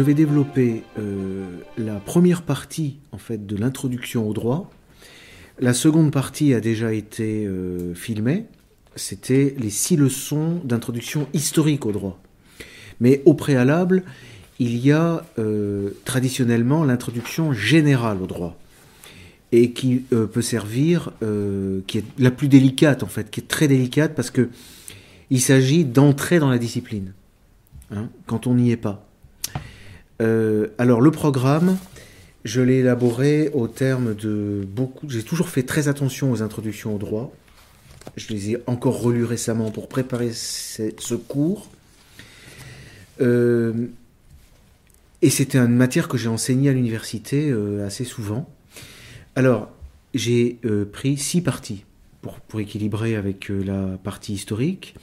je vais développer euh, la première partie en fait de l'introduction au droit. La seconde partie a déjà été euh, filmée. C'était les six leçons d'introduction historique au droit. Mais au préalable, il y a euh, traditionnellement l'introduction générale au droit et qui peut servir, qui est la plus délicate en fait, qui est très délicate parce que il s'agit d'entrer dans la discipline hein, quand on n'y est pas. Euh, alors le programme, je l'ai élaboré au terme de beaucoup. J'ai toujours fait très attention aux introductions au droit. Je les ai encore relus récemment pour préparer ce cours. Euh, et c'était une matière que j'ai enseignée à l'université euh, assez souvent. Alors, j'ai pris six parties pour, pour équilibrer avec la partie historique.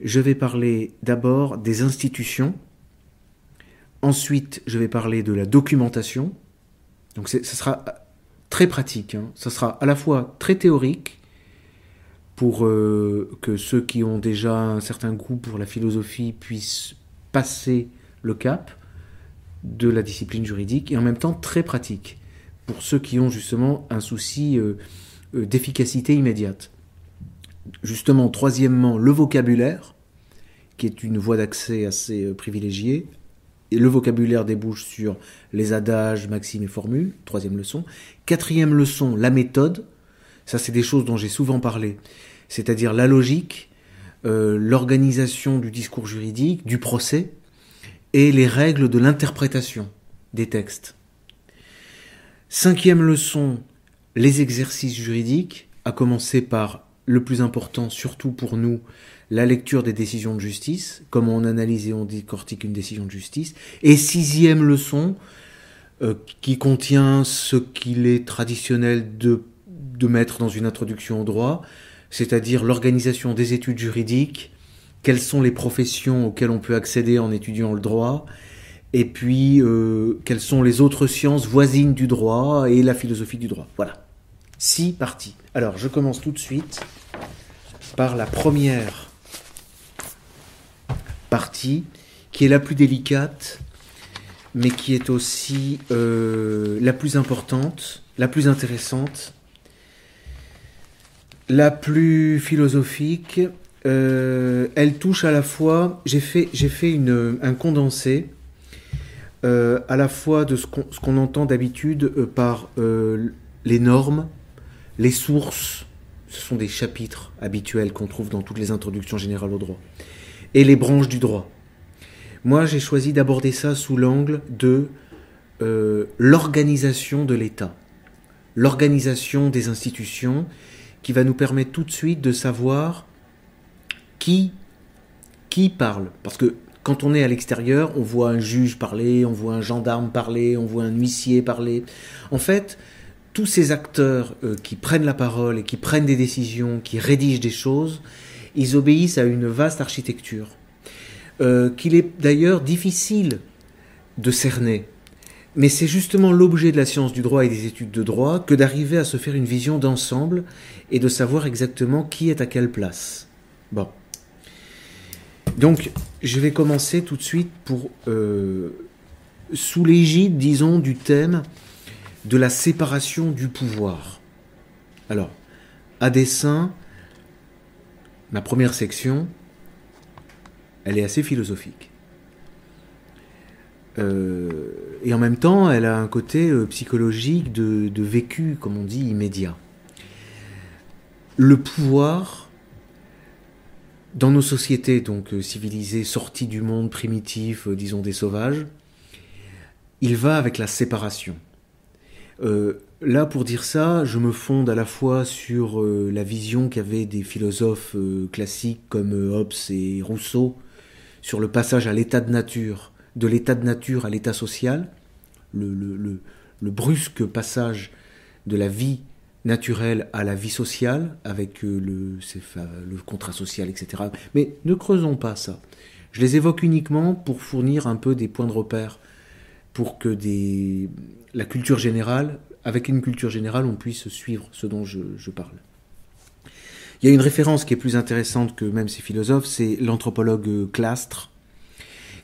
Je vais parler d'abord des institutions, Ensuite, je vais parler de la documentation. Donc, ce sera très pratique. Hein. Ce sera à la fois très théorique pour euh, que ceux qui ont déjà un certain goût pour la philosophie puissent passer le cap de la discipline juridique et en même temps très pratique pour ceux qui ont justement un souci euh, euh, d'efficacité immédiate. Justement, troisièmement, le vocabulaire, qui est une voie d'accès assez privilégiée, le vocabulaire débouche sur les adages, maximes et formules, troisième leçon. Quatrième leçon, la méthode. Ça, c'est des choses dont j'ai souvent parlé. C'est-à-dire la logique, euh, l'organisation du discours juridique, du procès, et les règles de l'interprétation des textes. Cinquième leçon, les exercices juridiques, à commencer par le plus important, surtout pour nous, la lecture des décisions de justice, comment on analyse et on décortique une décision de justice. Et sixième leçon, euh, qui contient ce qu'il est traditionnel de, mettre dans une introduction au droit, c'est-à-dire l'organisation des études juridiques, quelles sont les professions auxquelles on peut accéder en étudiant le droit, et puis euh, quelles sont les autres sciences voisines du droit et la philosophie du droit. Voilà. Six parties. Alors, je commence tout de suite par la première partie, qui est la plus délicate, mais qui est aussi euh, la plus importante, la plus intéressante, la plus philosophique. Euh, elle touche à la fois, j'ai fait, j'ai fait une, un condensé, euh, à la fois de ce qu'on, entend d'habitude par les normes, les sources, ce sont des chapitres habituels qu'on trouve dans toutes les introductions générales au droit, et les branches du droit. Moi, j'ai choisi d'aborder ça sous l'angle de euh, l'organisation de l'État, l'organisation des institutions, qui va nous permettre tout de suite de savoir qui, qui parle. Parce que quand on est à l'extérieur, on voit un juge parler, on voit un gendarme parler, on voit un huissier parler. En fait, tous ces acteurs euh, qui prennent la parole et qui prennent des décisions, qui rédigent des choses, ils obéissent à une vaste architecture, euh, qu'il est d'ailleurs difficile de cerner. Mais c'est justement l'objet de la science du droit et des études de droit que d'arriver à se faire une vision d'ensemble et de savoir exactement qui est à quelle place. Bon. Donc, je vais commencer tout de suite pour, euh, sous l'égide, disons, du thème de la séparation du pouvoir. Alors, à dessein, ma première section, elle est assez philosophique. Euh, et en même temps, elle a un côté euh, psychologique de, vécu, comme on dit, immédiat. Le pouvoir, dans nos sociétés donc euh, civilisées, sorties du monde primitif, disons des sauvages, il va avec la séparation. Là, pour dire ça, je me fonde à la fois sur euh, la vision qu'avaient des philosophes euh, classiques comme euh, Hobbes et Rousseau sur le passage à l'état de nature, de l'état de nature à l'état social, le, brusque passage de la vie naturelle à la vie sociale, avec le, le contrat social, etc. Mais ne creusons pas ça. Je les évoque uniquement pour fournir un peu des points de repère pour que des, la culture générale, avec une culture générale, on puisse suivre ce dont je, je parle. Il y a une référence qui est plus intéressante que même ces philosophes, c'est l'anthropologue Clastre,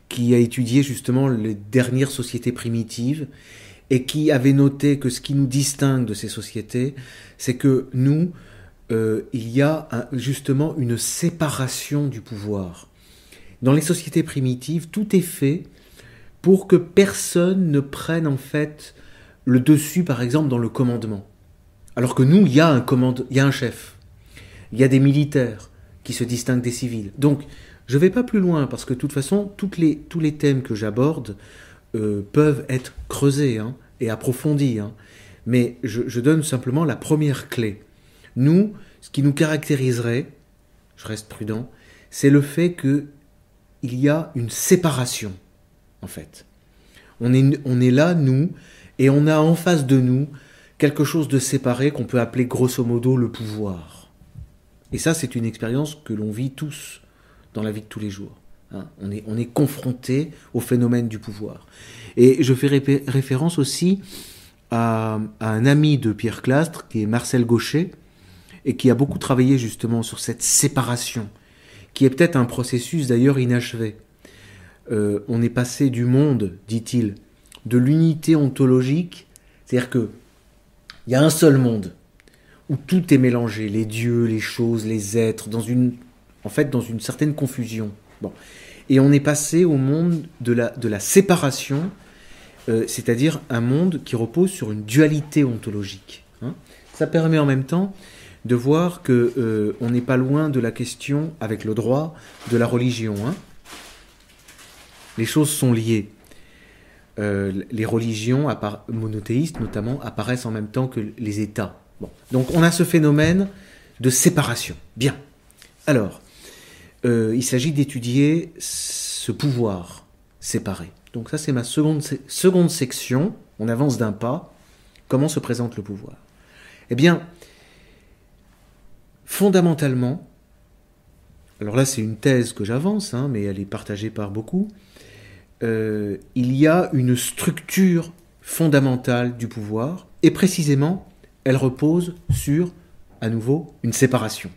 qui a étudié justement les dernières sociétés primitives et qui avait noté que ce qui nous distingue de ces sociétés, c'est que nous, euh, il y a justement une séparation du pouvoir. Dans les sociétés primitives, tout est fait pour que personne ne prenne en fait le dessus, par exemple, dans le commandement. Alors que nous, il y a un commande, il y a un chef, il y a des militaires qui se distinguent des civils. Donc, je ne vais pas plus loin parce que de toute façon, les, tous les thèmes que j'aborde euh, peuvent être creusés hein, et approfondis. Hein. Mais je, je, donne simplement la première clé. Nous, ce qui nous caractériserait, je reste prudent, c'est le fait que il y a une séparation, en fait. On est, on est là, nous, et on a en face de nous quelque chose de séparé qu'on peut appeler grosso modo le pouvoir. Et ça, c'est une expérience que l'on vit tous dans la vie de tous les jours. Hein. on, est, on est confronté au phénomène du pouvoir. Et je fais référence aussi à, un ami de Pierre Clastre, qui est Marcel Gaucher, et qui a beaucoup travaillé justement sur cette séparation, qui est peut-être un processus d'ailleurs inachevé. Euh, on est passé du monde, dit-il, de l'unité ontologique, c'est-à-dire que il y a un seul monde où tout est mélangé, les dieux, les choses, les êtres, dans une en fait dans une certaine confusion. Bon. Et on est passé au monde de la, séparation, euh, c'est-à-dire un monde qui repose sur une dualité ontologique. Hein. Ça permet en même temps de voir que euh, on n'est pas loin de la question avec le droit de la religion. Hein. Les choses sont liées. Euh, les religions monothéistes notamment apparaissent en même temps que les États. Donc on a ce phénomène de séparation. Bien. Alors, euh, il s'agit d'étudier ce pouvoir séparé. Donc ça, c'est ma seconde, seconde section. On avance d'un pas. Comment se présente le pouvoir? Eh bien, fondamentalement, alors là, c'est une thèse que j'avance, hein, mais elle est partagée par beaucoup. Euh, il y a une structure fondamentale du pouvoir, et précisément, elle repose sur, à nouveau, une séparation.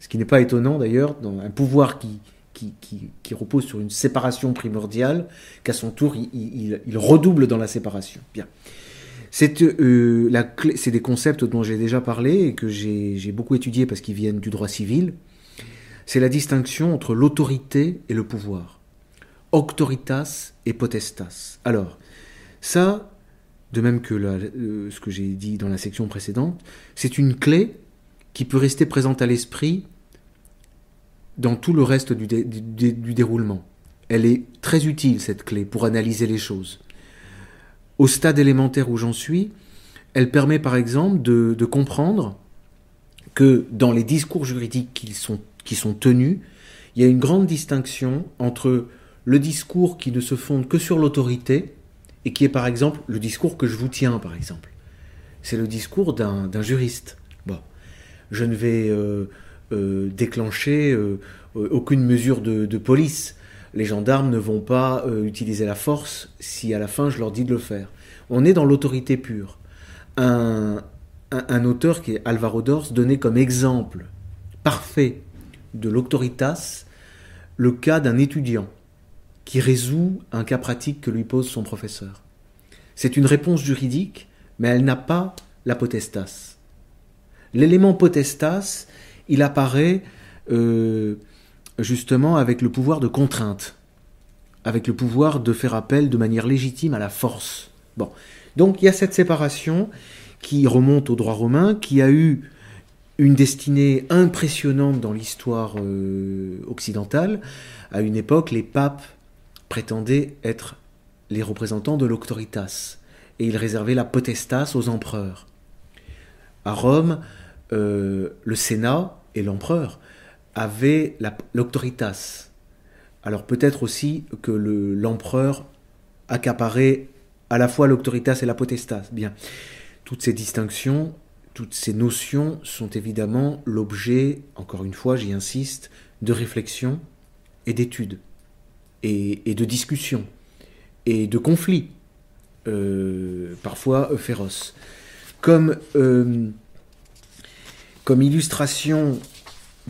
Ce qui n'est pas étonnant d'ailleurs dans un pouvoir qui, qui, repose sur une séparation primordiale, qu'à son tour il, redouble dans la séparation. Bien. C'est euh, des concepts dont j'ai déjà parlé et que j'ai beaucoup étudiés parce qu'ils viennent du droit civil. C'est la distinction entre l'autorité et le pouvoir. Auctoritas et potestas. Alors, ça, de même que euh, ce que j'ai dit dans la section précédente, c'est une clé qui peut rester présente à l'esprit dans tout le reste du, déroulement. Elle est très utile, cette clé, pour analyser les choses. Au stade élémentaire où j'en suis, elle permet par exemple de, comprendre que dans les discours juridiques qui sont, qui sont tenus, il y a une grande distinction entre le discours qui ne se fonde que sur l'autorité et qui est par exemple le discours que je vous tiens par exemple. C'est le discours d'un juriste. Bon, je ne vais euh, euh, déclencher euh, aucune mesure de, police. Les gendarmes ne vont pas utiliser la force si à la fin je leur dis de le faire. On est dans l'autorité pure. Un, un, auteur qui est Alvaro Dors donnait comme exemple parfait de l'autoritas le cas d'un étudiant qui résout un cas pratique que lui pose son professeur. C'est une réponse juridique, mais elle n'a pas la potestas. L'élément potestas, il apparaît euh, justement avec le pouvoir de contrainte, avec le pouvoir de faire appel de manière légitime à la force. Bon, donc il y a cette séparation qui remonte au droit romain, qui a eu une destinée impressionnante dans l'histoire euh, occidentale. À une époque, les papes prétendaient être les représentants de l'auctoritas, et ils réservaient la potestas aux empereurs. À Rome, euh, le Sénat et l'empereur avaient l'auctoritas. Alors peut-être aussi que l'empereur accaparait à la fois l'auctoritas et la potestas. Bien, toutes ces distinctions, toutes ces notions sont évidemment l'objet, encore une fois, j'y insiste, de réflexion et d'étude et, de discussion. et de conflits, euh, parfois féroces. Comme, comme illustration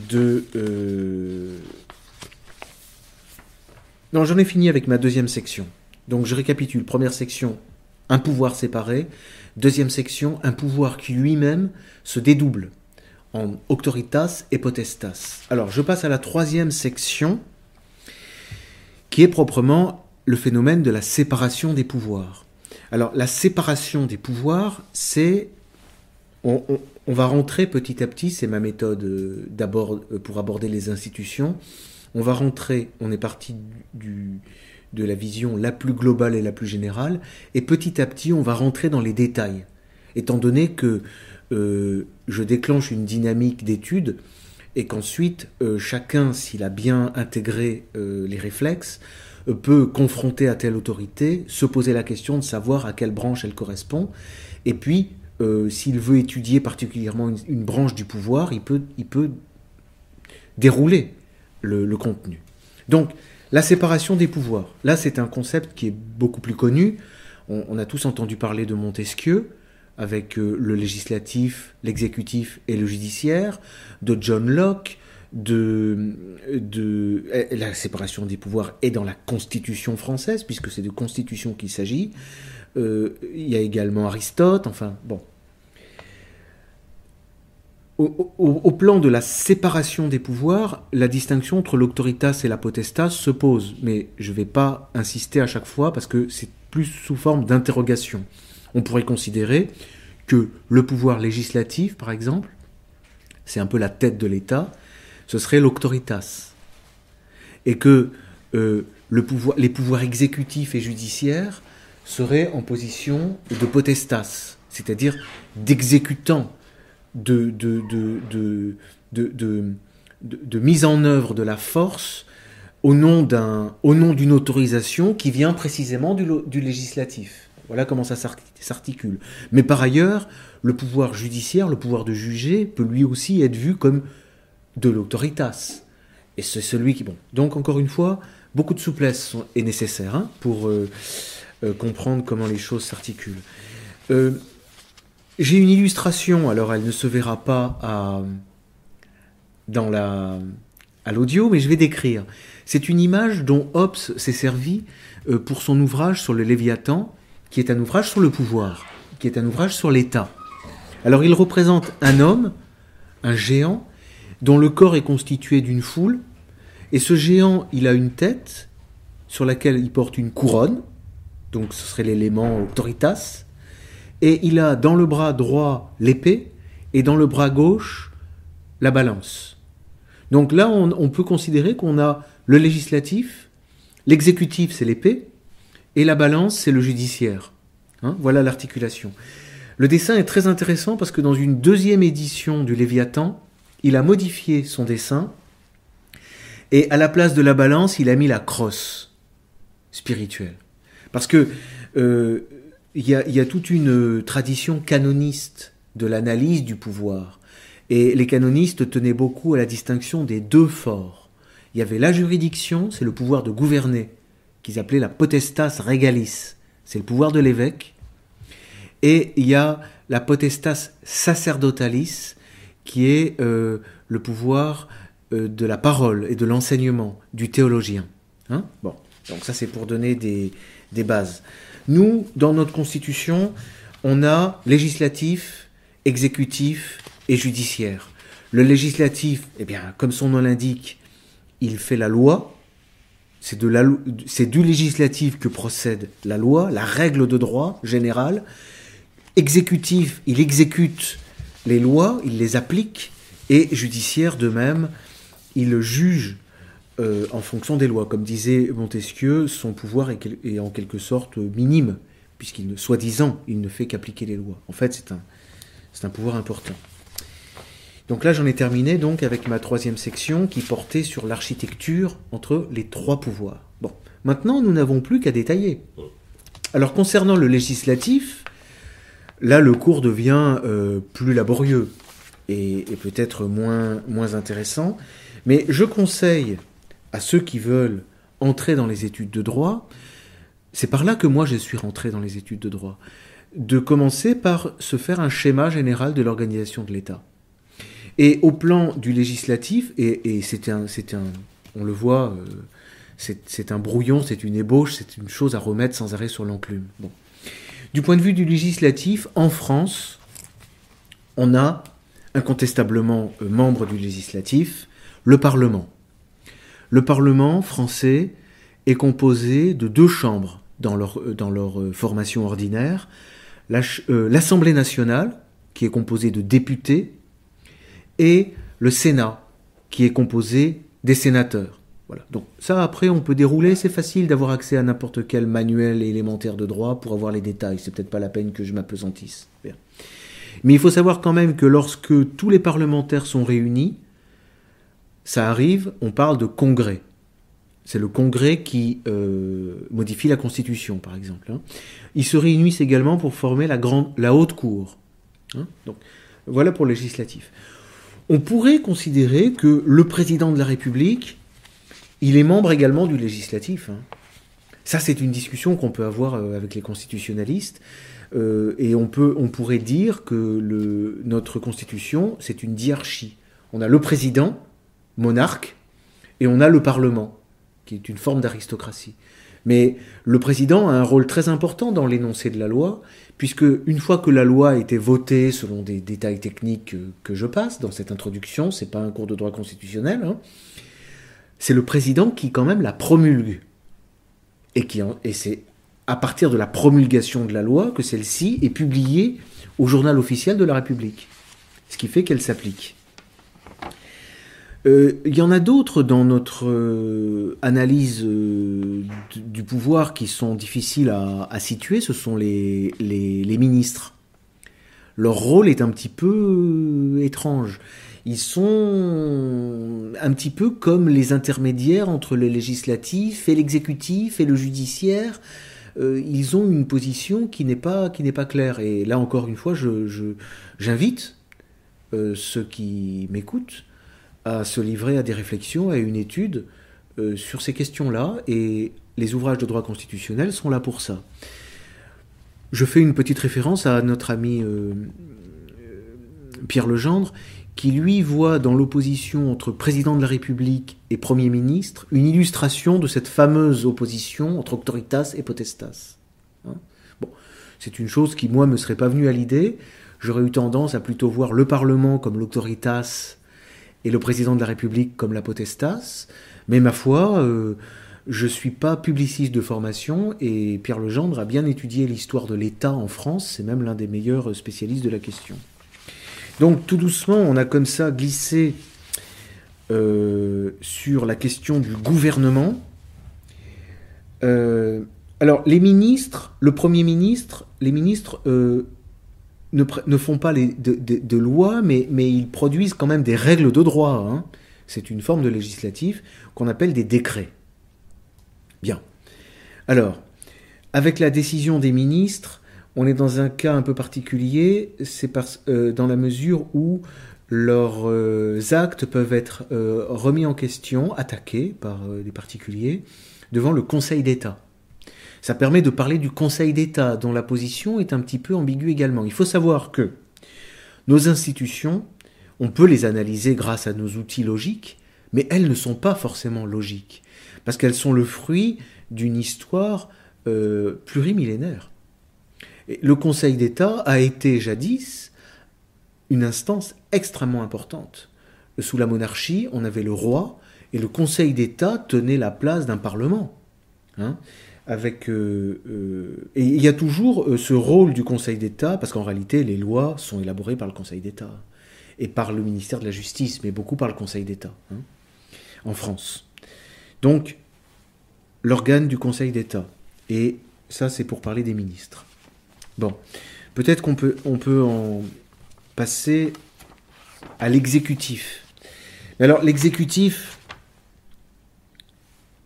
de... Non, j'en ai fini avec ma deuxième section. Donc je récapitule. Première section, un pouvoir séparé. Deuxième section, un pouvoir qui lui-même se dédouble en auctoritas et potestas. Alors je passe à la troisième section, qui est proprement le phénomène de la séparation des pouvoirs. Alors la séparation des pouvoirs, c'est... On, va rentrer petit à petit, c'est ma méthode euh, d'abord euh, pour aborder les institutions. On va rentrer, on est parti de la vision la plus globale et la plus générale, et petit à petit on va rentrer dans les détails, étant donné que euh, je déclenche une dynamique d'étude et qu'ensuite euh, chacun, s'il a bien intégré euh, les réflexes, peut confronter à telle autorité, se poser la question de savoir à quelle branche elle correspond, et puis s'il veut étudier particulièrement une, branche du pouvoir, il peut, il peut dérouler le, le contenu. Donc, la séparation des pouvoirs. Là, c'est un concept qui est beaucoup plus connu. On, a tous entendu parler de Montesquieu, avec euh, le législatif, l'exécutif et le judiciaire, de John Locke, de, la séparation des pouvoirs est dans la Constitution française, puisque c'est de Constitution qu'il s'agit. Euh, il y a également Aristote, enfin bon au, plan de la séparation des pouvoirs, la distinction entre l'autoritas et la potestas se pose, mais je ne vais pas insister à chaque fois parce que c'est plus sous forme d'interrogation. On pourrait considérer que le pouvoir législatif, par exemple, c'est un peu la tête de l'État, ce serait l'autoritas, et que euh, les pouvoirs exécutifs et judiciaires seraient en position de potestas, c'est-à-dire d'exécutants de, mise en œuvre de la force au nom d'une autorisation qui vient précisément du, législatif. Voilà comment ça s'articule. Mais par ailleurs, le pouvoir judiciaire, le pouvoir de juger, peut lui aussi être vu comme de l'autoritas. Et c'est celui qui... Bon. Donc encore une fois, beaucoup de souplesse est nécessaire hein, pour euh, euh, comprendre comment les choses s'articulent. Euh, j'ai une illustration, alors elle ne se verra pas la, à l'audio, mais je vais décrire. C'est une image dont Hobbes s'est servi pour son ouvrage sur le Léviathan, qui est un ouvrage sur le pouvoir, qui est un ouvrage sur l'État. Alors il représente un homme, un géant, dont le corps est constitué d'une foule, et ce géant, il a une tête sur laquelle il porte une couronne, donc ce serait l'élément autoritas, et il a dans le bras droit l'épée et dans le bras gauche la balance. Donc là, on, peut considérer qu'on a le législatif, l'exécutif, c'est l'épée, et la balance, c'est le judiciaire. Hein, voilà l'articulation. Le dessin est très intéressant parce que dans une deuxième édition du Léviathan, il a modifié son dessin et à la place de la balance, il a mis la crosse spirituelle. Parce que euh, il y, a, toute une tradition canoniste de l'analyse du pouvoir. Et les canonistes tenaient beaucoup à la distinction des deux forts. Il y avait la juridiction, c'est le pouvoir de gouverner, qu'ils appelaient la potestas regalis, c'est le pouvoir de l'évêque. Et il y a la potestas sacerdotalis, qui est euh, le pouvoir euh, de la parole et de l'enseignement du théologien. Hein? Bon, donc ça c'est pour donner des, des bases. Nous, dans notre constitution, on a législatif, exécutif et judiciaire. Le législatif, eh bien, comme son nom l'indique, il fait la loi. C'est du législatif que procède la loi, la règle de droit générale. Exécutif, il exécute les lois, il les applique. Et judiciaire, de même, il juge euh, en fonction des lois. Comme disait Montesquieu, son pouvoir est, en quelque sorte minime, puisqu'il, soi-disant, il ne fait qu'appliquer les lois. En fait, c'est un pouvoir important. Donc là, j'en ai terminé donc avec ma troisième section qui portait sur l'architecture entre les trois pouvoirs. Bon, maintenant, nous n'avons plus qu'à détailler. Alors, concernant le législatif, là, le cours devient euh, plus laborieux et, peut-être moins, moins intéressant. Mais je conseille à ceux qui veulent entrer dans les études de droit c'est par là que moi je suis rentré dans les études de droit, de commencer par se faire un schéma général de l'organisation de l'État. Et au plan du législatif, et, c'est un, un, on le voit, euh, c'est un brouillon, c'est une ébauche, c'est une chose à remettre sans arrêt sur l'enclume. Bon. Du point de vue du législatif, en France, on a incontestablement euh, membre du législatif, le Parlement. Le Parlement français est composé de deux chambres dans leur, euh, dans leur formation ordinaire. L'Assemblée nationale, qui est composée de députés, et le Sénat, qui est composé des sénateurs. Voilà. Donc ça, après, on peut dérouler. C'est facile d'avoir accès à n'importe quel manuel élémentaire de droit pour avoir les détails. C'est peut-être pas la peine que je m'apesantisse. Mais il faut savoir quand même que lorsque tous les parlementaires sont réunis, ça arrive, on parle de congrès. C'est le congrès qui euh, modifie la Constitution, par exemple. Hein. Ils se réunissent également pour former la, grande, la haute cour. Hein. Donc, voilà pour le législatif on pourrait considérer que le président de la République, il est membre également du législatif. Hein. Ça, c'est une discussion qu'on peut avoir euh, avec les constitutionnalistes. Euh, et on, peut, on pourrait dire que notre constitution, c'est une diarchie. On a le président, monarque, et on a le Parlement, qui est une forme d'aristocratie. Mais le président a un rôle très important dans l'énoncé de la loi, puisque une fois que la loi a été votée selon des détails techniques que, je passe dans cette introduction, c'est pas un cours de droit constitutionnel, hein, c'est le président qui quand même la promulgue. Et, qui et c'est à partir de la promulgation de la loi que celle-ci est publiée au journal officiel de la République, ce qui fait qu'elle s'applique. Euh, il y en a d'autres dans notre euh, analyse euh, du pouvoir qui sont difficiles à, situer, ce sont les, les, ministres. Leur rôle est un petit peu étrange. Ils sont un petit peu comme les intermédiaires entre le législatif et l'exécutif et le judiciaire. ils ont une position qui n'est pas, pas claire. Et là encore une fois, j'invite je, ceux qui m'écoutent à se livrer à des réflexions, à une étude euh, sur ces questions-là, et les ouvrages de droit constitutionnel sont là pour ça. Je fais une petite référence à notre ami euh, Pierre Legendre, qui lui voit dans l'opposition entre président de la République et Premier ministre une illustration de cette fameuse opposition entre auctoritas et potestas. Hein bon, c'est une chose qui, moi, me serait pas venue à l'idée. J'aurais eu tendance à plutôt voir le Parlement comme l'autoritas et le président de la République comme la potestas. Mais ma foi, euh, je ne suis pas publiciste de formation et Pierre Legendre a bien étudié l'histoire de l'État en France, c'est même l'un des meilleurs spécialistes de la question. Donc tout doucement, on a comme ça glissé euh, sur la question du gouvernement. Euh, alors les ministres, le Premier ministre, les ministres ne, font pas de, lois, mais, mais, ils produisent quand même des règles de droit. Hein. C'est une forme de législatif qu'on appelle des décrets. Bien. Alors, avec la décision des ministres, on est dans un cas un peu particulier, c'est euh, dans la mesure où leurs euh, actes peuvent être euh, remis en question, attaqués par des particuliers, devant le Conseil d'État. Ça permet de parler du Conseil d'État, dont la position est un petit peu ambiguë également. Il faut savoir que nos institutions, on peut les analyser grâce à nos outils logiques, mais elles ne sont pas forcément logiques, parce qu'elles sont le fruit d'une histoire euh, plurimillénaire. le Conseil d'État a été jadis une instance extrêmement importante. Sous la monarchie, on avait le roi, et le Conseil d'État tenait la place d'un Parlement. Hein avec euh, euh, et il y a toujours euh, ce rôle du Conseil d'État parce qu'en réalité les lois sont élaborées par le Conseil d'État et par le ministère de la Justice, mais beaucoup par le Conseil d'État hein, en France. Donc l'organe du Conseil d'État et ça c'est pour parler des ministres. Bon, peut-être qu'on peut on peut en passer à l'exécutif. Alors l'exécutif,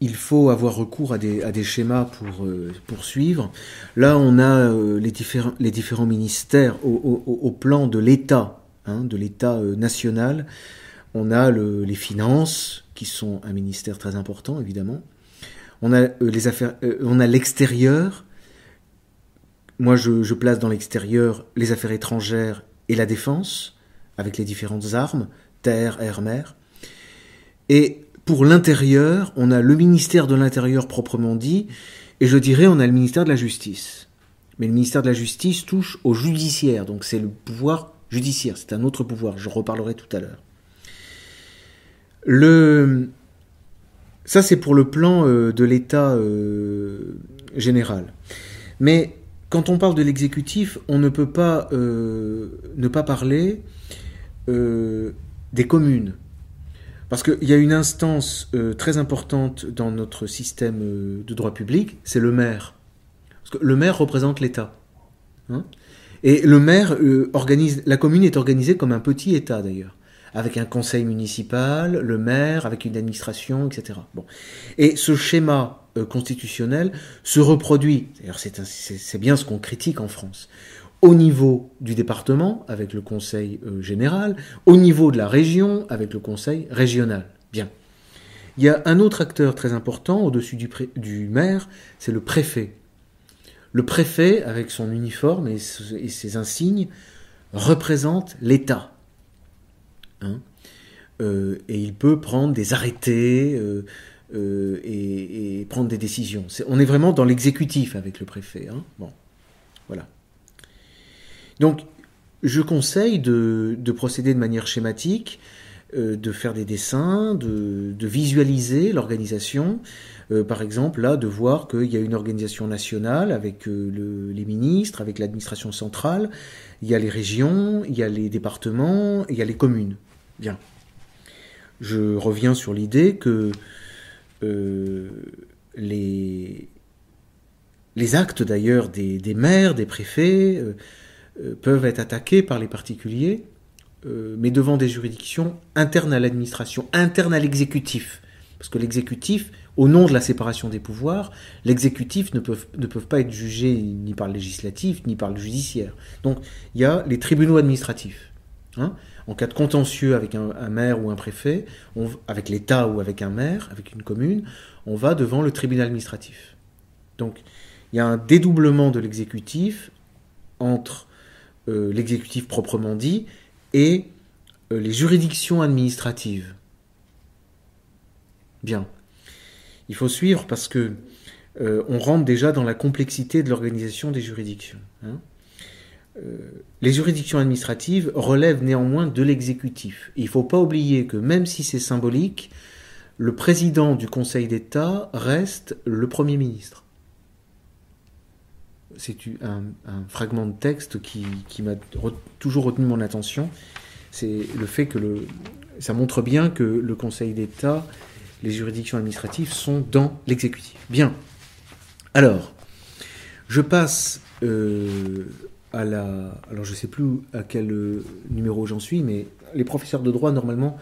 il faut avoir recours à des, schémas pour euh, poursuivre. Là, on a euh, les, différents, ministères au, plan de l'État, hein, de l'État euh, national. On a les finances, qui sont un ministère très important, évidemment. On a les affaires, on a l'extérieur. Moi, je, place dans l'extérieur les affaires étrangères et la défense, avec les différentes armes, terre, air, mer. Pour l'intérieur, on a le ministère de l'Intérieur proprement dit, et je dirais on a le ministère de la Justice. Mais le ministère de la Justice touche au judiciaire, donc c'est le pouvoir judiciaire, c'est un autre pouvoir, je reparlerai tout à l'heure. Le... Ça c'est pour le plan euh, de l'État euh, général. Mais quand on parle de l'exécutif, on ne peut pas euh, ne pas parler des communes. Parce qu'il y a une instance très importante dans notre système de droit public, c'est le maire. Parce que le maire représente l'État. Hein. et le maire euh, organise, la commune est organisée comme un petit État d'ailleurs, avec un conseil municipal, le maire, avec une administration, etc. Bon. Et ce schéma euh, constitutionnel se reproduit, d'ailleurs c'est bien ce qu'on critique en France, au niveau du département, avec le conseil euh, général, au niveau de la région, avec le conseil régional. Bien. Il y a un autre acteur très important au-dessus du, maire, c'est le préfet. Le préfet, avec son uniforme et, ses insignes, représente l'État. Hein. Euh, et il peut prendre des arrêtés euh, et, prendre des décisions. on est vraiment dans l'exécutif avec le préfet. Hein. Bon, voilà. Donc, je conseille de, procéder de manière schématique, de faire des dessins, de visualiser l'organisation, euh, par exemple, là, de voir qu'il y a une organisation nationale avec euh, les ministres, avec l'administration centrale, il y a les régions, il y a les départements, il y a les communes. Bien. Je reviens sur l'idée que euh, les actes d'ailleurs des, maires, des préfets, peuvent être attaqués par les particuliers, mais devant des juridictions internes à l'administration, internes à l'exécutif. Parce que l'exécutif, au nom de la séparation des pouvoirs, l'exécutif ne peuvent, ne peuvent pas être jugés ni par le législatif, ni par le judiciaire. Donc il y a les tribunaux administratifs. Hein. en cas de contentieux avec un, maire ou un préfet, avec l'État ou avec un maire, avec une commune, on va devant le tribunal administratif. Donc il y a un dédoublement de l'exécutif entre euh, l'exécutif proprement dit et euh, les juridictions administratives. Bien. Il faut suivre parce que euh, on rentre déjà dans la complexité de l'organisation des juridictions. Hein. Les juridictions administratives relèvent néanmoins de l'exécutif. Il ne faut pas oublier que même si c'est symbolique, le président du Conseil d'État reste le Premier ministre. C'est un, fragment de texte qui, m'a toujours retenu mon attention. C'est le fait que le, ça montre bien que le Conseil d'État les juridictions administratives sont dans l'exécutif. Bien. Alors, je passe euh, à la... Alors je ne sais plus à quel euh, numéro j'en suis, mais les professeurs de droit, normalement,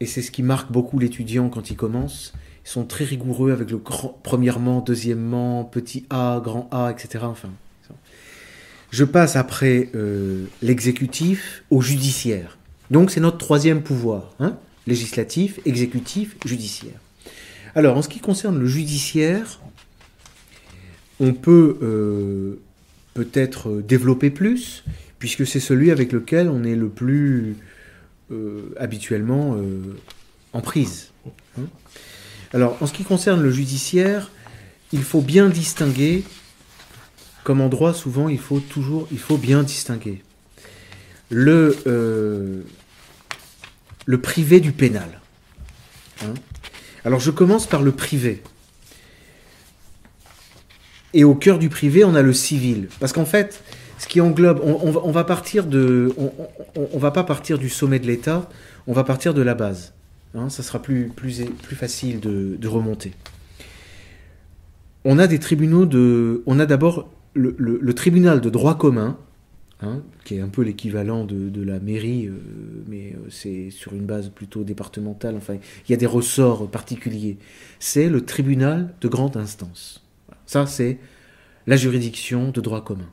et c'est ce qui marque beaucoup l'étudiant quand il commence, ils sont très rigoureux avec le grand, premièrement, deuxièmement, petit a, grand A, etc. Enfin, je passe après euh, l'exécutif au judiciaire. Donc c'est notre troisième pouvoir. Hein législatif, exécutif, judiciaire. Alors, en ce qui concerne le judiciaire, on peut euh, peut-être développer plus, puisque c'est celui avec lequel on est le plus euh, habituellement en prise. Alors, en ce qui concerne le judiciaire, il faut bien distinguer, comme en droit, souvent, il faut toujours, il faut bien distinguer le le privé du pénal. Hein. Alors je commence par le privé. Et au cœur du privé, on a le civil. Parce qu'en fait, ce qui englobe, on, va partir de, on, va pas partir du sommet de l'État, on va partir de la base. Hein. ça sera plus, plus, plus facile de, remonter. On a des tribunaux de, on a d'abord le tribunal de droit commun, Hein, qui est un peu l'équivalent de, la mairie, euh, mais euh, c'est sur une base plutôt départementale. Enfin, il y a des ressorts particuliers. C'est le tribunal de grande instance. Ça, c'est la juridiction de droit commun.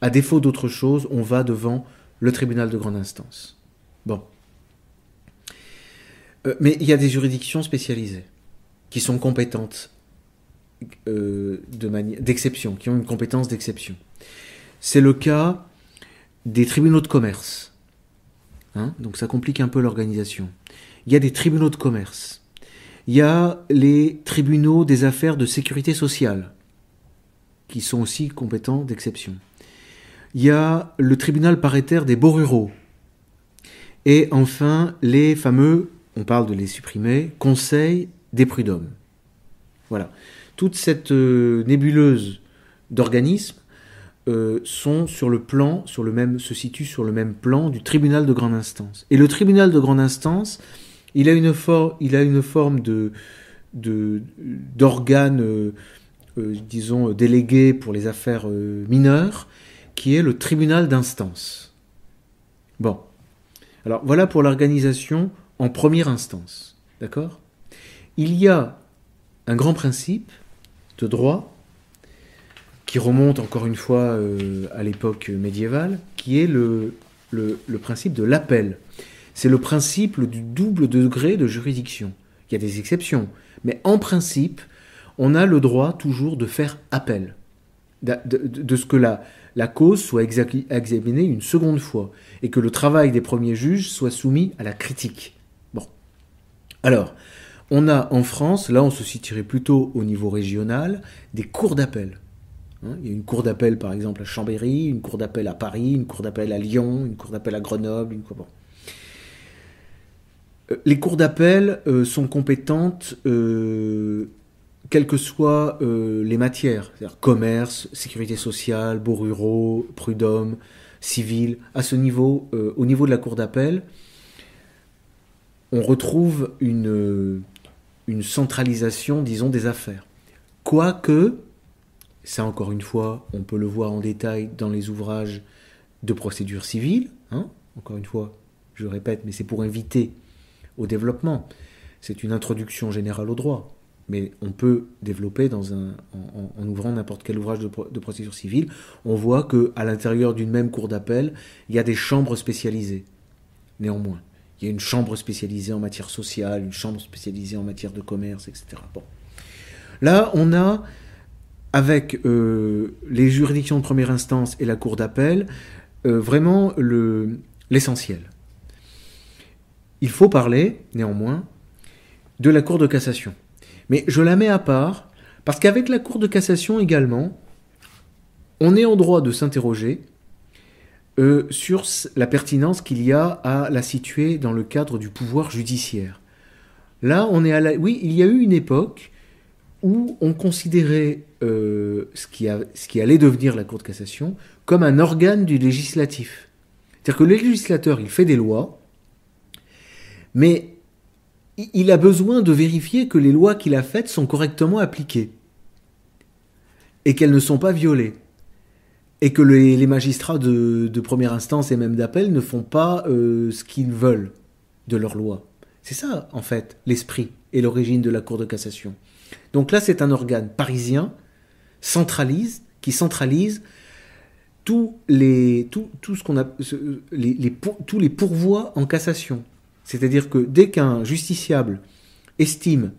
À défaut d'autre chose, on va devant le tribunal de grande instance. Bon. Euh, mais il y a des juridictions spécialisées qui sont compétentes euh, d'exception, qui ont une compétence d'exception. C'est le cas des tribunaux de commerce. Hein, donc ça complique un peu l'organisation. Il y a des tribunaux de commerce. Il y a les tribunaux des affaires de sécurité sociale, qui sont aussi compétents d'exception. Il y a le tribunal paritaire des beaux ruraux. Et enfin, les fameux, on parle de les supprimer, conseils des prud'hommes. Voilà. Toute cette euh, nébuleuse d'organismes euh, sont sur le plan, se situent sur le même plan du tribunal de grande instance. Et le tribunal de grande instance, il a une, il a une forme de, d'organe, euh, disons, délégué pour les affaires mineures, qui est le tribunal d'instance. Bon. Alors voilà pour l'organisation en première instance. D'accord? Il y a un grand principe de droit qui remonte encore une fois euh, à l'époque médiévale, qui est le, le, principe de l'appel. C'est le principe du double degré de juridiction. Il y a des exceptions, mais en principe, on a le droit toujours de faire appel de, de ce que la, la cause soit examinée une seconde fois et que le travail des premiers juges soit soumis à la critique. Alors, on a en France, là on se situerait plutôt au niveau régional, des cours d'appel. Hein, il y a une cour d'appel par exemple à Chambéry, une cour d'appel à Paris, une cour d'appel à Lyon, une cour d'appel à Grenoble. Euh, les cours d'appel euh, sont compétentes euh, quelles que soient les matières, c'est-à-dire commerce, sécurité sociale, beaux ruraux, prud'homme, civil. À ce niveau, au niveau de la cour d'appel, on retrouve une, centralisation, disons, des affaires. Quoique, ça encore une fois, on peut le voir en détail dans les ouvrages de procédure civile, hein. encore une fois, je répète, mais c'est pour inviter au développement. C'est une introduction générale au droit. Mais on peut développer dans un, en, ouvrant n'importe quel ouvrage de, de, procédure civile, on voit que à l'intérieur d'une même cour d'appel, il y a des chambres spécialisées. Néanmoins, il y a une chambre spécialisée en matière sociale, une chambre spécialisée en matière de commerce, etc. Bon. Là, on a, avec euh, les juridictions de première instance et la cour d'appel, euh, vraiment l'essentiel. Il faut parler, néanmoins, de la cour de cassation. Mais je la mets à part, parce qu'avec la cour de cassation également, on est en droit de s'interroger euh, sur la pertinence qu'il y a à la situer dans le cadre du pouvoir judiciaire. Là, on est à la... Oui, il y a eu une époque où on considérait euh, ce, qui a, ce qui allait devenir la Cour de cassation comme un organe du législatif. C'est-à-dire que le législateur, il fait des lois, mais il a besoin de vérifier que les lois qu'il a faites sont correctement appliquées et qu'elles ne sont pas violées et que les, magistrats de, première instance et même d'appel ne font pas euh, ce qu'ils veulent de leur loi. C'est ça, en fait, l'esprit et l'origine de la Cour de cassation. Donc là, c'est un organe parisien, centralise, qui centralise tous les, tous les pourvois en cassation. C'est-à-dire que dès qu'un justiciable estime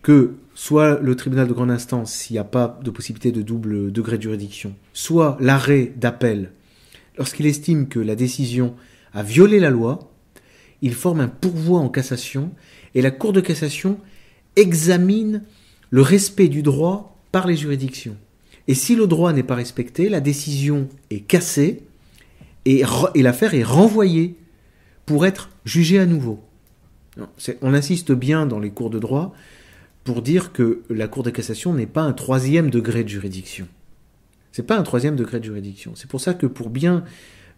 que soit le tribunal de grande instance, s'il n'y a pas de possibilité de double degré de juridiction, soit l'arrêt d'appel, lorsqu'il estime que la décision a violé la loi, il forme un pourvoi en cassation et la Cour de cassation examine le respect du droit par les juridictions. Et si le droit n'est pas respecté, la décision est cassée et, l'affaire est renvoyée pour être jugée à nouveau. On insiste bien dans les cours de droit pour dire que la Cour de cassation n'est pas un troisième degré de juridiction. C'est pas un troisième degré de juridiction. C'est pour ça que pour bien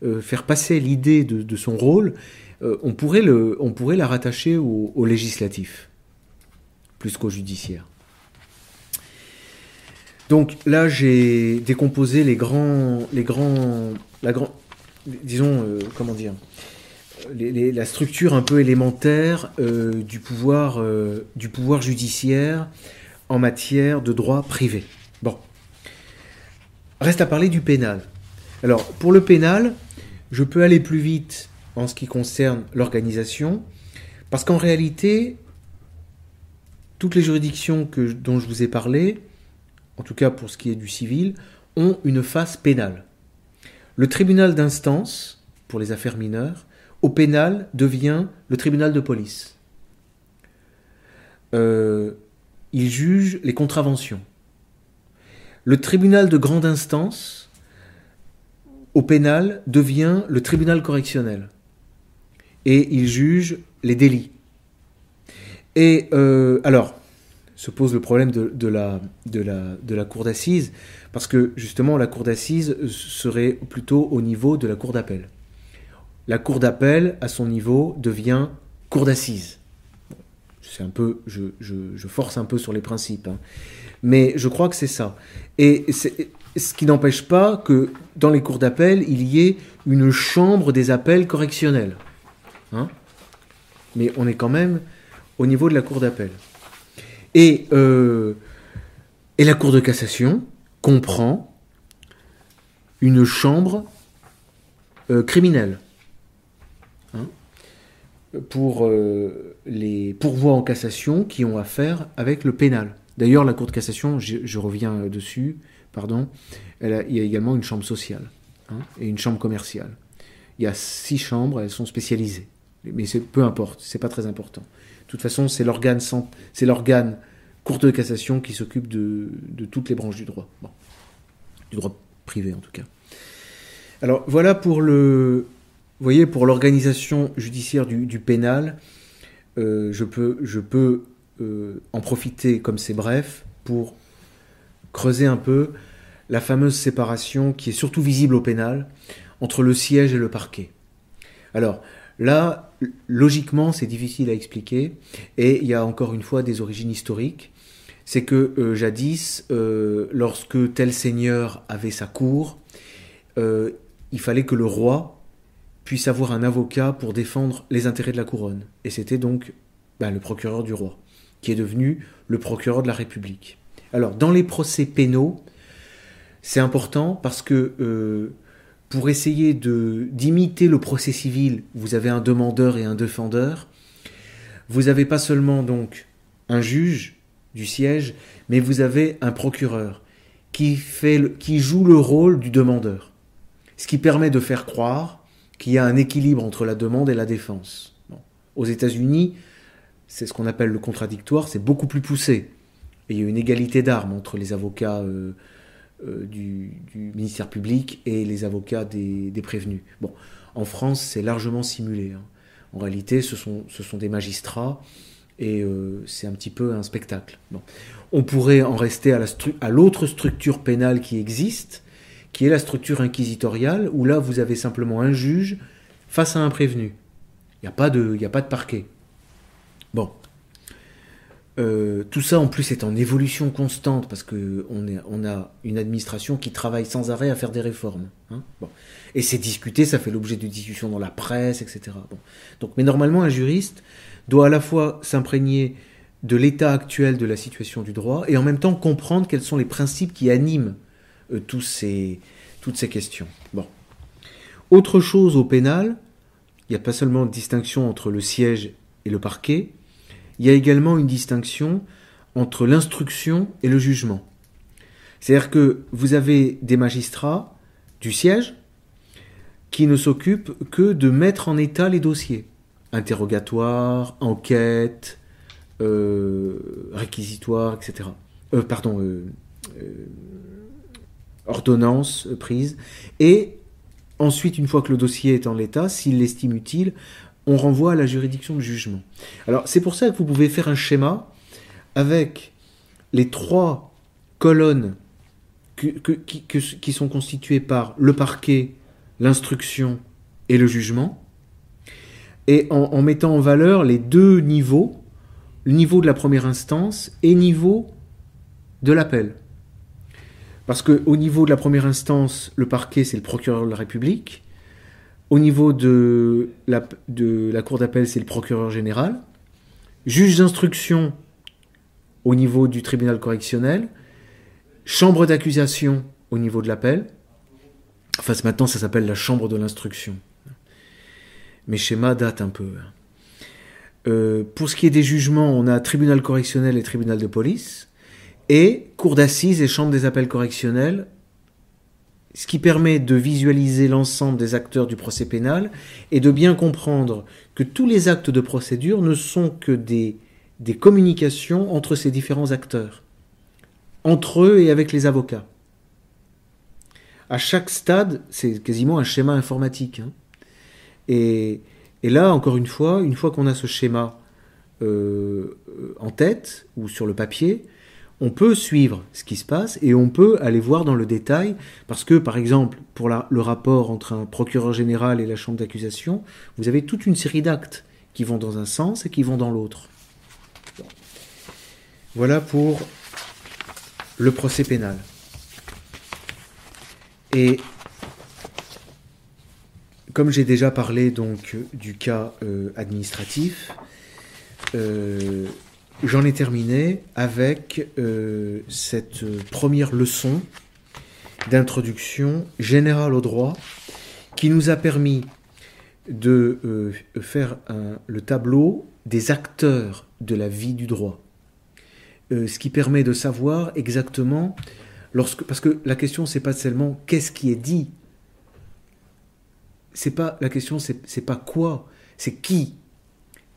euh, faire passer l'idée de, son rôle, euh, on, pourrait le, on, pourrait la rattacher au, législatif, plus qu'au judiciaire. Donc là, j'ai décomposé les grands, les grands, la disons, euh, comment dire, la structure un peu élémentaire euh, du, pouvoir, euh, du pouvoir judiciaire en matière de droit privé. Bon. Reste à parler du pénal. Alors, pour le pénal, je peux aller plus vite en ce qui concerne l'organisation, parce qu'en réalité, toutes les juridictions que, dont je vous ai parlé en tout cas pour ce qui est du civil, ont une face pénale. Le tribunal d'instance, pour les affaires mineures, au pénal devient le tribunal de police. Euh, il juge les contraventions. Le tribunal de grande instance, au pénal, devient le tribunal correctionnel. Et il juge les délits. Et euh, alors, se pose le problème de, la, de, la, de la cour d'assises, parce que justement la cour d'assises serait plutôt au niveau de la cour d'appel. La cour d'appel, à son niveau, devient cour d'assises. C'est un peu, je, force un peu sur les principes, hein. mais je crois que c'est ça. Et ce qui n'empêche pas que dans les cours d'appel, il y ait une chambre des appels correctionnels. Hein. mais on est quand même au niveau de la cour d'appel. Et, euh, la cour de cassation comprend une chambre euh, criminelle pour euh, les pourvois en cassation qui ont affaire avec le pénal. D'ailleurs, la cour de cassation, je, reviens dessus, pardon, il y a également une chambre sociale hein, et une chambre commerciale. Il y a six chambres, elles sont spécialisées. Mais peu importe, c'est pas très important toute façon, c'est l'organe, c'est l'organe cour de cassation qui s'occupe de, toutes les branches du droit. Du droit privé, en tout cas. Alors, voilà pour le. Voyez, pour l'organisation judiciaire du, pénal, euh, je peux, euh, en profiter, comme c'est bref, pour creuser un peu la fameuse séparation qui est surtout visible au pénal entre le siège et le parquet. Alors, Là, logiquement, c'est difficile à expliquer, et il y a encore une fois des origines historiques. C'est que euh, jadis, lorsque tel seigneur avait sa cour, il fallait que le roi puisse avoir un avocat pour défendre les intérêts de la couronne. Et c'était donc ben, le procureur du roi, qui est devenu le procureur de la République. Alors, dans les procès pénaux, c'est important parce que pour essayer d'imiter le procès civil, vous avez un demandeur et un défendeur. Vous n'avez pas seulement donc un juge du siège, mais vous avez un procureur qui, fait qui joue le rôle du demandeur. Ce qui permet de faire croire qu'il y a un équilibre entre la demande et la défense. Aux États-Unis, c'est ce qu'on appelle le contradictoire, c'est beaucoup plus poussé. Il y a une égalité d'armes entre les avocats euh, euh, du, ministère public et les avocats des, prévenus. Bon, en France, c'est largement simulé. Hein. En réalité, ce sont, des magistrats et euh, c'est un petit peu un spectacle. On pourrait en rester à l'autre structure pénale qui existe, qui est la structure inquisitoriale, où là, vous avez simplement un juge face à un prévenu. Il n'y a, pas de, a pas de parquet. Bon, euh, tout ça en plus est en évolution constante parce que on, a une administration qui travaille sans arrêt à faire des réformes. Hein. Et c'est discuté, ça fait l'objet de discussions dans la presse, etc. Mais normalement, un juriste doit à la fois s'imprégner de l'état actuel de la situation du droit et en même temps comprendre quels sont les principes qui animent euh, toutes ces questions. Autre chose au pénal, il n'y a pas seulement distinction entre le siège et le parquet, il y a également une distinction entre l'instruction et le jugement. C'est-à-dire que vous avez des magistrats du siège qui ne s'occupent que de mettre en état les dossiers. Interrogatoire, enquête, euh, réquisitoire, etc. Euh, pardon, euh, ordonnance prise. Et ensuite, une fois que le dossier est en l'état, s'il l'estime utile, on renvoie à la juridiction de jugement. Alors c'est pour ça que vous pouvez faire un schéma avec les trois colonnes qui, sont constituées par le parquet, l'instruction et le jugement, et en, mettant en valeur les deux niveaux, le niveau de la première instance et niveau de l'appel. Parce qu'au niveau de la première instance, le parquet, c'est le procureur de la République, au niveau de la, cour d'appel, c'est le procureur général. Juge d'instruction au niveau du tribunal correctionnel. Chambre d'accusation au niveau de l'appel. Enfin, maintenant, ça s'appelle la chambre de l'instruction. Mes schémas datent un peu. Hein. Euh, pour ce qui est des jugements, on a tribunal correctionnel et tribunal de police, et cour d'assises et chambre des appels correctionnels, ce qui permet de visualiser l'ensemble des acteurs du procès pénal et de bien comprendre que tous les actes de procédure ne sont que des, communications entre ces différents acteurs, entre eux et avec les avocats. À chaque stade, c'est quasiment un schéma informatique. hein. Et, et là, encore une fois, une fois qu'on a ce schéma euh, en tête ou sur le papier, on peut suivre ce qui se passe et on peut aller voir dans le détail, parce que par exemple, pour le rapport entre un procureur général et la chambre d'accusation, vous avez toute une série d'actes qui vont dans un sens et qui vont dans l'autre. Voilà pour le procès pénal. Et comme j'ai déjà parlé donc du cas euh, administratif, euh, j'en ai terminé avec euh, cette première leçon d'introduction générale au droit qui nous a permis de euh, faire le tableau des acteurs de la vie du droit. Euh, ce qui permet de savoir exactement lorsque parce que la question c'est pas seulement qu'est-ce qui est dit. C'est pas la question c'est pas quoi c'est qui.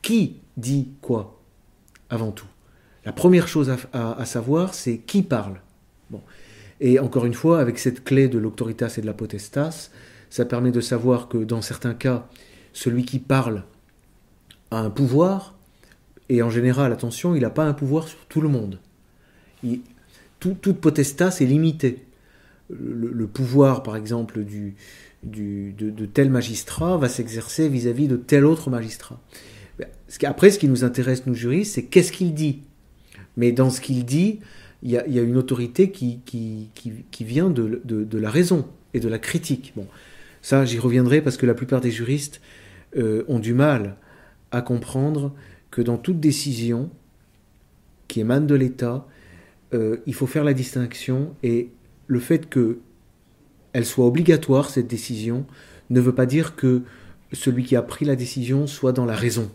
Qui dit quoi? Avant tout. La première chose à, savoir c'est qui parle. Bon. Et encore une fois avec cette clé de l'autoritas et de la potestas ça permet de savoir que dans certains cas celui qui parle a un pouvoir et en général attention il n'a pas un pouvoir sur tout le monde. Toute potestas est limitée. Le, pouvoir, par exemple, de tel magistrat va s'exercer vis-à-vis de tel autre magistrat. Ben, Après, ce qui nous intéresse, nous juristes, c'est qu'est-ce qu'il dit. Mais dans ce qu'il dit, il y a, une autorité qui, vient de la raison et de la critique. Bon, ça, j'y reviendrai parce que la plupart des juristes euh, ont du mal à comprendre que dans toute décision qui émane de l'État, euh, il faut faire la distinction et le fait que elle soit obligatoire, cette décision, ne veut pas dire que celui qui a pris la décision soit dans la raison.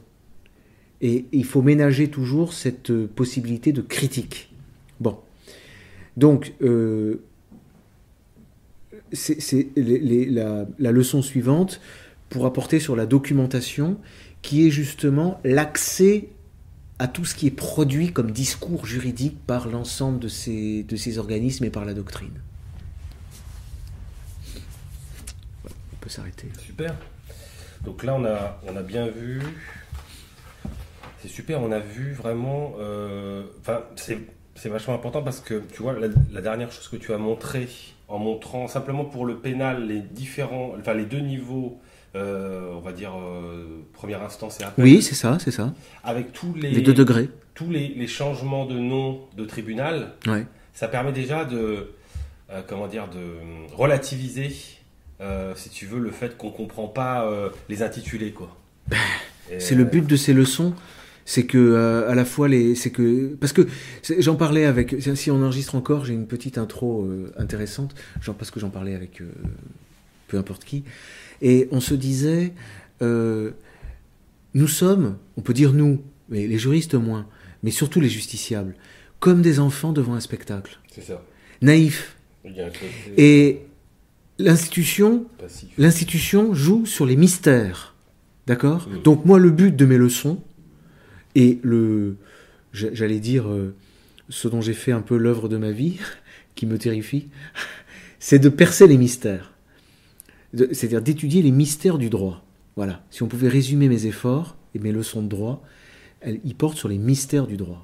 Et il faut ménager toujours cette euh, possibilité de critique. Bon. Donc, euh, c'est la, leçon suivante pour apporter sur la documentation, qui est justement l'accès à tout ce qui est produit comme discours juridique par l'ensemble de ces, de ces organismes et par la doctrine. On peut s'arrêter. Super. Donc là, on a, on a bien vu. C'est super, on a vu vraiment. euh, Enfin, c'est c'est vachement important parce que tu vois, la, la dernière chose que tu as montré en montrant simplement pour le pénal les différents. Enfin, les deux niveaux, euh, on va dire, euh, première instance et appel. Oui, c'est ça, c'est ça. Avec tous les, Les deux degrés. tous les, les changements de nom de tribunal, Ouais. ça permet déjà de, euh, comment dire, de relativiser, si tu veux, le fait qu'on comprend pas les intitulés, quoi. Ben, C'est le but de ces leçons, c'est que euh, à la fois les, c'est que parce que j'en parlais avec, si on enregistre encore, j'ai une petite intro euh, intéressante, genre parce que j'en parlais avec euh, peu importe qui, et on se disait, nous sommes, on peut dire nous, mais les juristes moins, mais surtout les justiciables, comme des enfants devant un spectacle, C'est ça. naïfs, et l'institution. L'institution joue sur les mystères. D'accord? Donc moi, le but de mes leçons, et le, j'a- j'allais dire, euh, ce dont j'ai fait un peu l'œuvre de ma vie, qui me terrifie, c'est de percer les mystères. C'est-à-dire d'étudier les mystères du droit. Voilà. Si on pouvait résumer mes efforts et mes leçons de droit, elles, ils portent sur les mystères du droit.